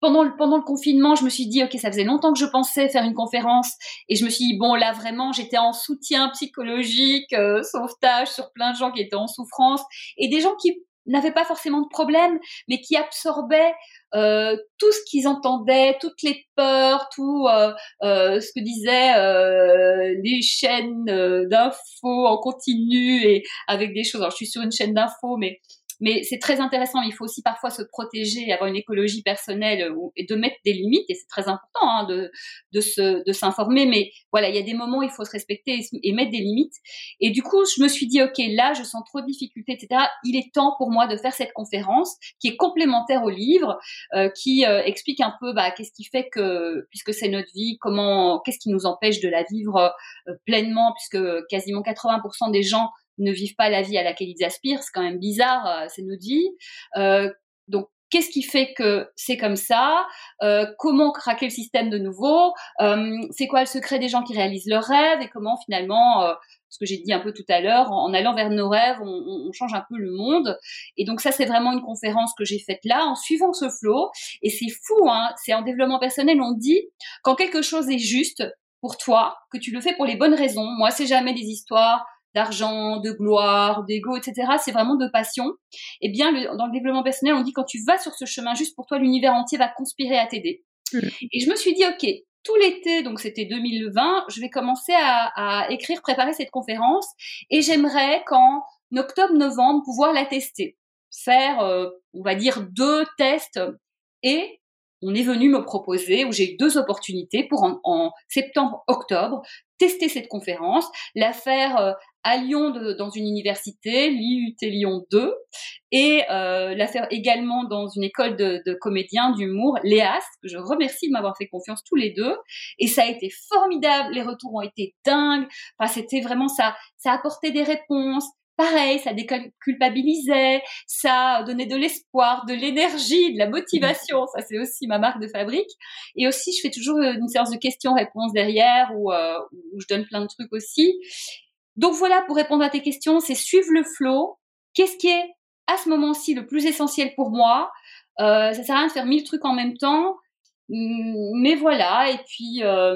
pendant le, pendant le confinement, je me suis dit ok, ça faisait longtemps que je pensais faire une conférence et je me suis dit bon là vraiment j'étais en soutien psychologique, euh, sauvetage sur plein de gens qui étaient en souffrance et des gens qui n'avaient pas forcément de problème, mais qui absorbaient euh, tout ce qu'ils entendaient, toutes les peurs, tout euh, euh, ce que disaient les chaînes d'infos en continu et avec des choses. Alors je suis sur une chaîne d'infos, mais mais c'est très intéressant. Il faut aussi parfois se protéger, avoir une écologie personnelle euh, et de mettre des limites. Et c'est très important hein, de, de, se, de s'informer. Mais voilà, il y a des moments où il faut se respecter et, mettre des limites. Et du coup, je me suis dit, OK, là, je sens trop de difficultés, etc. Il est temps pour moi de faire cette conférence qui est complémentaire au livre, euh, qui euh, explique un peu bah, qu'est-ce qui fait que, puisque c'est notre vie, comment, qu'est-ce qui nous empêche de la vivre pleinement, puisque quasiment 80% des gens ne vivent pas la vie à laquelle ils aspirent. C'est quand même bizarre, euh, c'est notre vie. Euh, donc, qu'est-ce qui fait que c'est comme ça? Euh, Comment craquer le système de nouveau? C'est quoi le secret des gens qui réalisent leurs rêves? Et comment finalement ce que j'ai dit un peu tout à l'heure, en, allant vers nos rêves, on, on, change un peu le monde? Et donc ça, c'est vraiment une conférence que j'ai faite là, en suivant ce flow. Et c'est fou, hein, c'est en développement personnel, on dit, quand quelque chose est juste pour toi, que tu le fais pour les bonnes raisons. Moi, c'est jamais des histoires d'argent, de gloire, d'ego, etc. C'est vraiment de passion. Eh bien, dans le développement personnel, on dit quand tu vas sur ce chemin juste pour toi, l'univers entier va conspirer à t'aider. Mmh. Et je me suis dit, ok, tout l'été, donc c'était 2020, je vais commencer à, écrire, préparer cette conférence, et j'aimerais qu'en octobre-novembre pouvoir la tester, faire, euh, on va dire, deux tests et on est venu me proposer, où j'ai eu deux opportunités pour en, septembre-octobre tester cette conférence, la faire euh, à Lyon dans une université, l'IUT Lyon 2, et euh, la faire également dans une école de, de comédiens d'humour, Léas, que je remercie de m'avoir fait confiance tous les deux. Et ça a été formidable, les retours ont été dingues. Enfin, c'était vraiment ça, ça a apporté des réponses, pareil, ça déculpabilisait, ça donnait de l'espoir, de l'énergie, de la motivation. Ça, c'est aussi ma marque de fabrique. Et aussi, je fais toujours une séance de questions-réponses derrière où, euh, où je donne plein de trucs aussi. Donc voilà, pour répondre à tes questions, c'est suivre le flow. Qu'est-ce qui est à ce moment-ci le plus essentiel pour moi? Euh, Ça sert à rien de faire mille trucs en même temps. Mais voilà, et puis euh,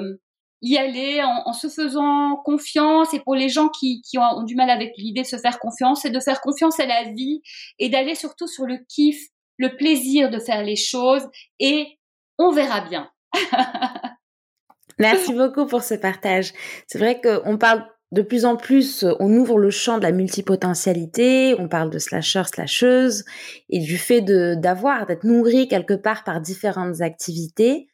y aller en, se faisant confiance et pour les gens qui, ont, du mal avec l'idée de se faire confiance, c'est de faire confiance à la vie et d'aller surtout sur le kiff, le plaisir de faire les choses et on verra bien. Merci beaucoup pour ce partage. C'est vrai qu'on parle de plus en plus, on ouvre le champ de la multipotentialité, on parle de slasher, slasheuse, et du fait d'avoir, d'être nourri quelque part par différentes activités.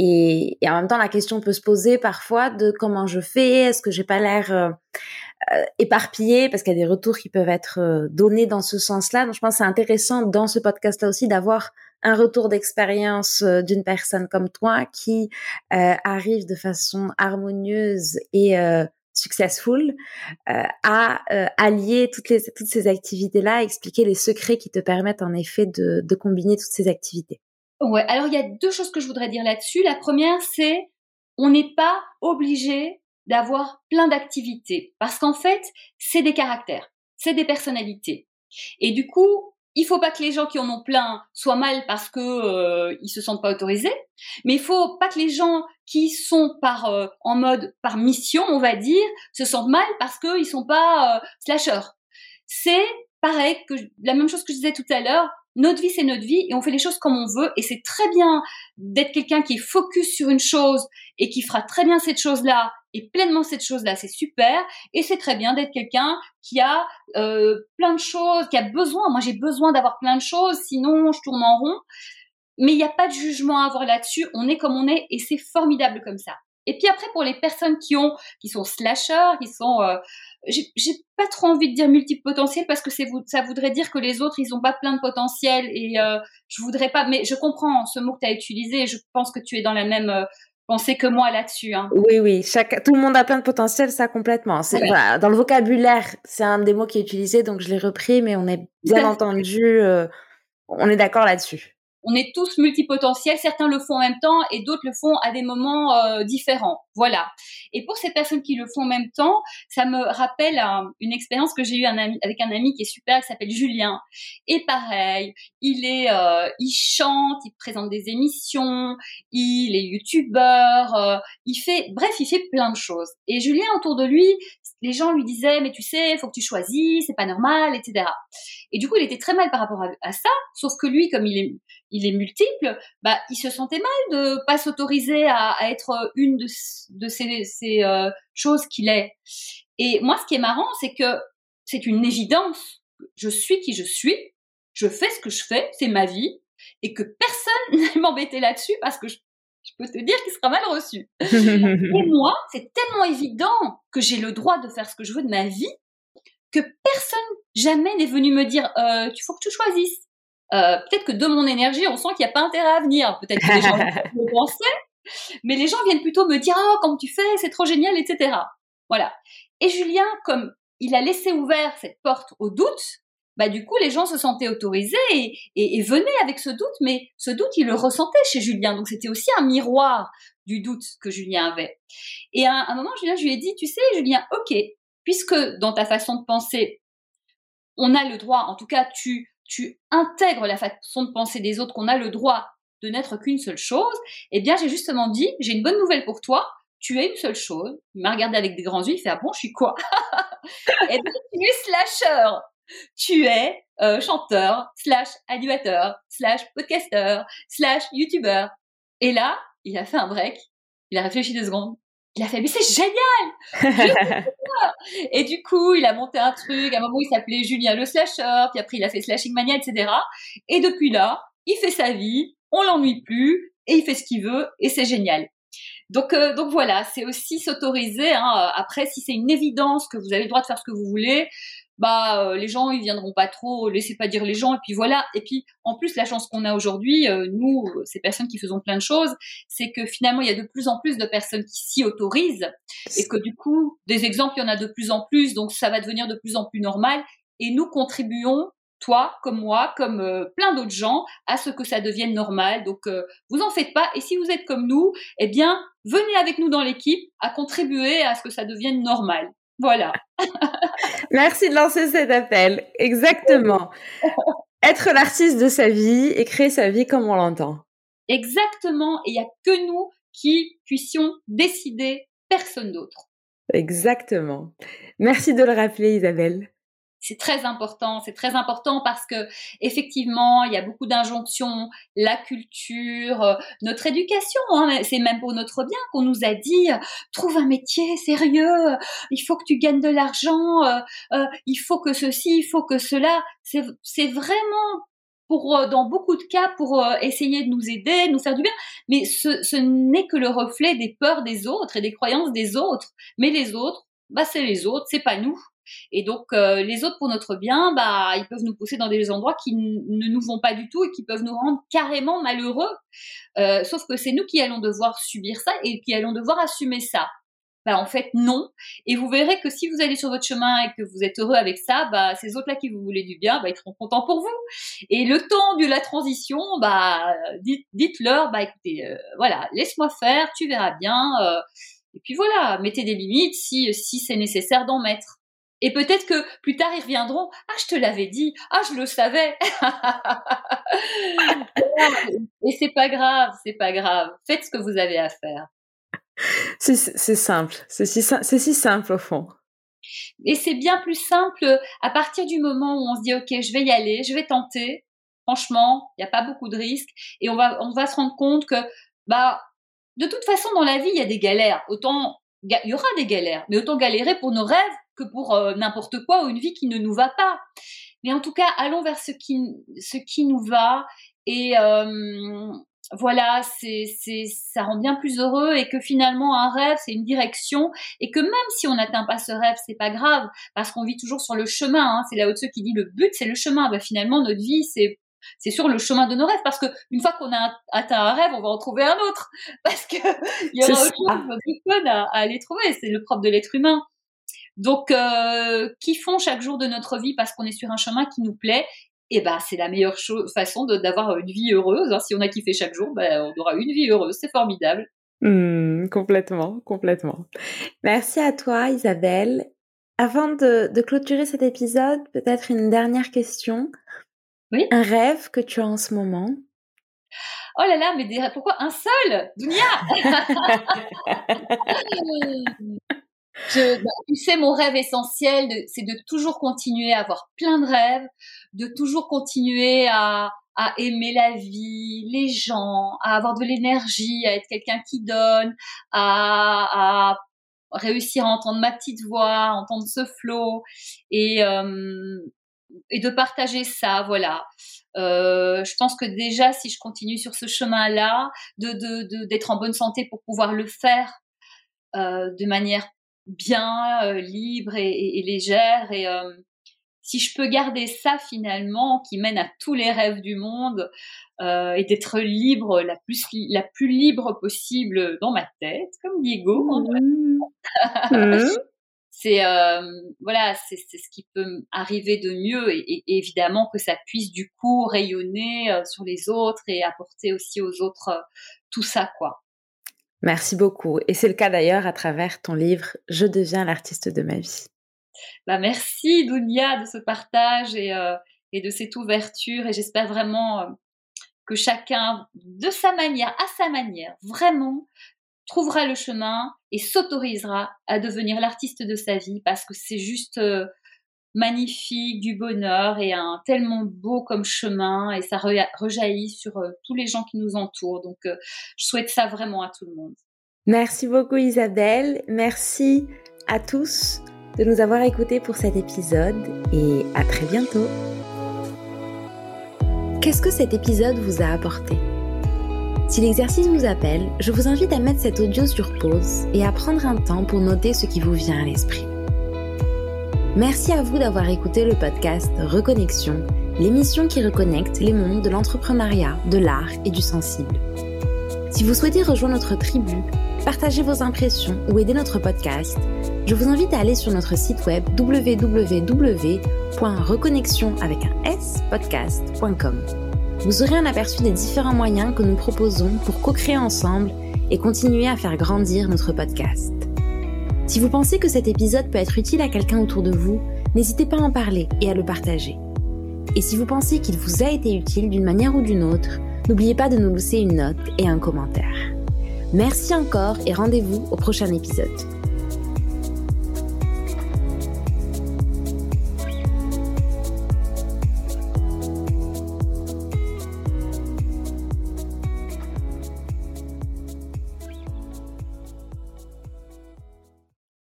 Et, en même temps, la question peut se poser parfois de comment je fais, est-ce que j'ai pas l'air euh, éparpillé parce qu'il y a des retours qui peuvent être donnés dans ce sens-là. Donc je pense que c'est intéressant dans ce podcast-là aussi d'avoir un retour d'expérience d'une personne comme toi qui arrive de façon harmonieuse et successful euh, à euh, allier toutes les toutes ces activités là expliquer les secrets qui te permettent en effet de, de combiner toutes ces activités ouais alors il y a deux choses que je voudrais dire là-dessus la première c'est on n'est pas obligé d'avoir plein d'activités parce qu'en fait c'est des caractères c'est des personnalités et du coup il faut pas que les gens qui en ont plein soient mal parce que euh, ils se sentent pas autorisés, mais il faut pas que les gens qui sont par euh, en mode par mission, on va dire, se sentent mal parce qu'ils sont pas euh, slasheurs. C'est pareil que la même chose que je disais tout à l'heure. Notre vie, c'est notre vie et on fait les choses comme on veut et c'est très bien d'être quelqu'un qui est focus sur une chose et qui fera très bien cette chose-là et pleinement cette chose-là, c'est super. Et c'est très bien d'être quelqu'un qui a euh, plein de choses, qui a besoin. Moi, j'ai besoin d'avoir plein de choses, sinon je tourne en rond. Mais il n'y a pas de jugement à avoir là-dessus. On est comme on est et c'est formidable comme ça. Et puis après, pour les personnes qui ont, qui sont slashers, qui sont, euh, j'ai pas trop envie de dire multipotentiel parce que c'est ça voudrait dire que les autres ils ont pas plein de potentiel et euh, je voudrais pas. Mais je comprends ce mot que tu as utilisé. Je pense que tu es dans la même euh, pensée que moi là-dessus. Hein. Oui, oui. Chaque, tout le monde a plein de potentiel, ça complètement. Voilà. dans le vocabulaire, c'est un des mots qui est utilisé, donc je l'ai repris, mais on est bien entendu, euh, on est d'accord là-dessus on est tous multipotentiels, certains le font en même temps et d'autres le font à des moments euh, différents. Voilà. Et pour ces personnes qui le font en même temps, ça me rappelle une expérience que j'ai eue avec un ami qui est super, qui s'appelle Julien. Et pareil, il est, euh, il chante, il présente des émissions, il est youtubeur, euh, il fait, bref, il fait plein de choses. Et Julien autour de lui, les gens lui disaient mais tu sais, faut que tu choisisses, c'est pas normal, etc. Et du coup, il était très mal par rapport à, ça, sauf que lui, comme il est, il est multiple, bah, il se sentait mal de pas s'autoriser à, être une de, de ces, ces euh, choses qu'il est. Et moi, ce qui est marrant, c'est que c'est une évidence. Je suis qui je suis, je fais ce que je fais, c'est ma vie, et que personne n'aille m'embêter là-dessus parce que je, je peux te dire qu'il sera mal reçu. et moi, c'est tellement évident que j'ai le droit de faire ce que je veux de ma vie que personne jamais n'est venu me dire euh, tu faut que tu choisisses. Euh, peut-être que de mon énergie, on sent qu'il n'y a pas intérêt à venir. Peut-être que les gens le pensaient, mais les gens viennent plutôt me dire oh comment tu fais, c'est trop génial, etc. Voilà. Et Julien, comme il a laissé ouvert cette porte au doute, bah du coup les gens se sentaient autorisés et, et, venaient avec ce doute, mais ce doute il le ressentait chez Julien, donc c'était aussi un miroir du doute que Julien avait. Et à un, moment, Julien, je lui ai dit, tu sais, Julien, ok, puisque dans ta façon de penser, on a le droit, en tout cas, tu, tu intègres la façon de penser des autres, qu'on a le droit de n'être qu'une seule chose, eh bien, j'ai justement dit, j'ai une bonne nouvelle pour toi, tu es une seule chose. Il m'a regardé avec des grands yeux, il fait, ah bon, je suis quoi? eh bien, tu es slasher. Tu es euh, chanteur, slash animateur, slash podcaster, slash youtubeur. Et là, il a fait un break, il a réfléchi deux secondes, il a fait, mais c'est génial! et du coup, il a monté un truc, à un moment il s'appelait Julien le Slasher, puis après il a fait Slashing Mania, etc. Et depuis là, il fait sa vie, on l'ennuie plus, et il fait ce qu'il veut, et c'est génial. Donc, euh, donc voilà, c'est aussi s'autoriser. Hein. Après, si c'est une évidence que vous avez le droit de faire ce que vous voulez, bah euh, les gens ils viendront pas trop, laissez pas dire les gens et puis voilà. Et puis en plus la chance qu'on a aujourd'hui, euh, nous ces personnes qui faisons plein de choses, c'est que finalement il y a de plus en plus de personnes qui s'y autorisent et que du coup des exemples il y en a de plus en plus, donc ça va devenir de plus en plus normal et nous contribuons toi comme moi, comme euh, plein d'autres gens, à ce que ça devienne normal. Donc, vous en faites pas. Et si vous êtes comme nous, eh bien, venez avec nous dans l'équipe à contribuer à ce que ça devienne normal. Voilà. Merci de lancer cet appel. Exactement. Être l'artiste de sa vie et créer sa vie comme on l'entend. Exactement. Et il n'y a que nous qui puissions décider, personne d'autre. Exactement. Merci de le rappeler, Isabelle c'est très important, c'est très important parce que effectivement, il y a beaucoup d'injonctions, la culture, euh, notre éducation, hein, c'est même pour notre bien qu'on nous a dit trouve un métier sérieux, il faut que tu gagnes de l'argent, euh, euh, il faut que ceci, il faut que cela. C'est vraiment pour dans beaucoup de cas pour essayer de nous aider, nous faire du bien, mais ce, ce n'est que le reflet des peurs des autres et des croyances des autres. Mais les autres bah c'est les autres, c'est pas nous. Et donc euh, les autres pour notre bien, bah ils peuvent nous pousser dans des endroits qui ne nous vont pas du tout et qui peuvent nous rendre carrément malheureux. Euh, sauf que c'est nous qui allons devoir subir ça et qui allons devoir assumer ça. Bah, en fait non. Et vous verrez que si vous allez sur votre chemin et que vous êtes heureux avec ça, bah ces autres-là qui vous voulaient du bien, bah ils seront contents pour vous. Et le temps de la transition, bah dites, dites-leur, bah écoutez, euh, voilà, laisse-moi faire, tu verras bien. et puis voilà, mettez des limites si si c'est nécessaire d'en mettre. Et peut-être que plus tard ils reviendront. Ah, je te l'avais dit. Ah, je le savais. et c'est pas grave, c'est pas grave. Faites ce que vous avez à faire. C'est simple. C'est si, si simple au fond. Et c'est bien plus simple à partir du moment où on se dit ok, je vais y aller, je vais tenter. Franchement, il n'y a pas beaucoup de risques et on va on va se rendre compte que bah de toute façon dans la vie il y a des galères. Autant il y aura des galères, mais autant galérer pour nos rêves que pour euh, n'importe quoi ou une vie qui ne nous va pas. Mais en tout cas, allons vers ce qui, ce qui nous va et euh, voilà, c'est, c'est, ça rend bien plus heureux et que finalement un rêve c'est une direction et que même si on n'atteint pas ce rêve, c'est pas grave parce qu'on vit toujours sur le chemin. Hein. C'est là au-dessus qui dit le but c'est le chemin. Bah, finalement notre vie c'est c'est sur le chemin de nos rêves parce que une fois qu'on a atteint un rêve, on va en trouver un autre parce que il y aura autre chose à, à aller trouver. C'est le propre de l'être humain. Donc, euh, kiffons chaque jour de notre vie parce qu'on est sur un chemin qui nous plaît? Et ben, c'est la meilleure façon d'avoir une vie heureuse. Hein. Si on a kiffé chaque jour, ben, on aura une vie heureuse. C'est formidable. Mmh, complètement, complètement. Merci à toi, Isabelle. Avant de, de clôturer cet épisode, peut-être une dernière question. Oui. Un rêve que tu as en ce moment? Oh là là, mais pourquoi un seul? Dunia Je, bah, tu sais, mon rêve essentiel, c'est de toujours continuer à avoir plein de rêves, de toujours continuer à, à aimer la vie, les gens, à avoir de l'énergie, à être quelqu'un qui donne, à, à, réussir à entendre ma petite voix, à entendre ce flow et euh, et de partager ça, voilà. Euh, je pense que déjà, si je continue sur ce chemin-là, de d'être de, en bonne santé pour pouvoir le faire euh, de manière bien, euh, libre et, légère. Et euh, si je peux garder ça finalement, qui mène à tous les rêves du monde, euh, et d'être libre, la plus, la plus libre possible dans ma tête, comme Diego. Mmh. Mmh. c'est voilà, c'est ce qui peut arriver de mieux et, évidemment que ça puisse du coup rayonner sur les autres et apporter aussi aux autres tout ça quoi. Merci beaucoup. Et c'est le cas d'ailleurs à travers ton livre Je deviens l'artiste de ma vie. Bah merci Dounia de ce partage et, euh, et de cette ouverture et j'espère vraiment euh, que chacun de sa manière, à sa manière, vraiment trouvera le chemin et s'autorisera à devenir l'artiste de sa vie parce que c'est juste euh, magnifique, du bonheur et un tellement beau comme chemin et ça rejaillit sur euh, tous les gens qui nous entourent. Donc, euh, je souhaite ça vraiment à tout le monde. Merci beaucoup Isabelle. Merci à tous de nous avoir écoutés pour cet épisode et à très bientôt. Qu'est-ce que cet épisode vous a apporté? Si l'exercice vous appelle, je vous invite à mettre cet audio sur pause et à prendre un temps pour noter ce qui vous vient à l'esprit. Merci à vous d'avoir écouté le podcast Reconnexion, l'émission qui reconnecte les mondes de l'entrepreneuriat, de l'art et du sensible. Si vous souhaitez rejoindre notre tribu, partager vos impressions ou aider notre podcast, je vous invite à aller sur notre site web www.reconnexion avec un s podcast.com. Vous aurez un aperçu des différents moyens que nous proposons pour co-créer ensemble et continuer à faire grandir notre podcast. Si vous pensez que cet épisode peut être utile à quelqu'un autour de vous, n'hésitez pas à en parler et à le partager. Et si vous pensez qu'il vous a été utile d'une manière ou d'une autre, n'oubliez pas de nous laisser une note et un commentaire. Merci encore et rendez-vous au prochain épisode.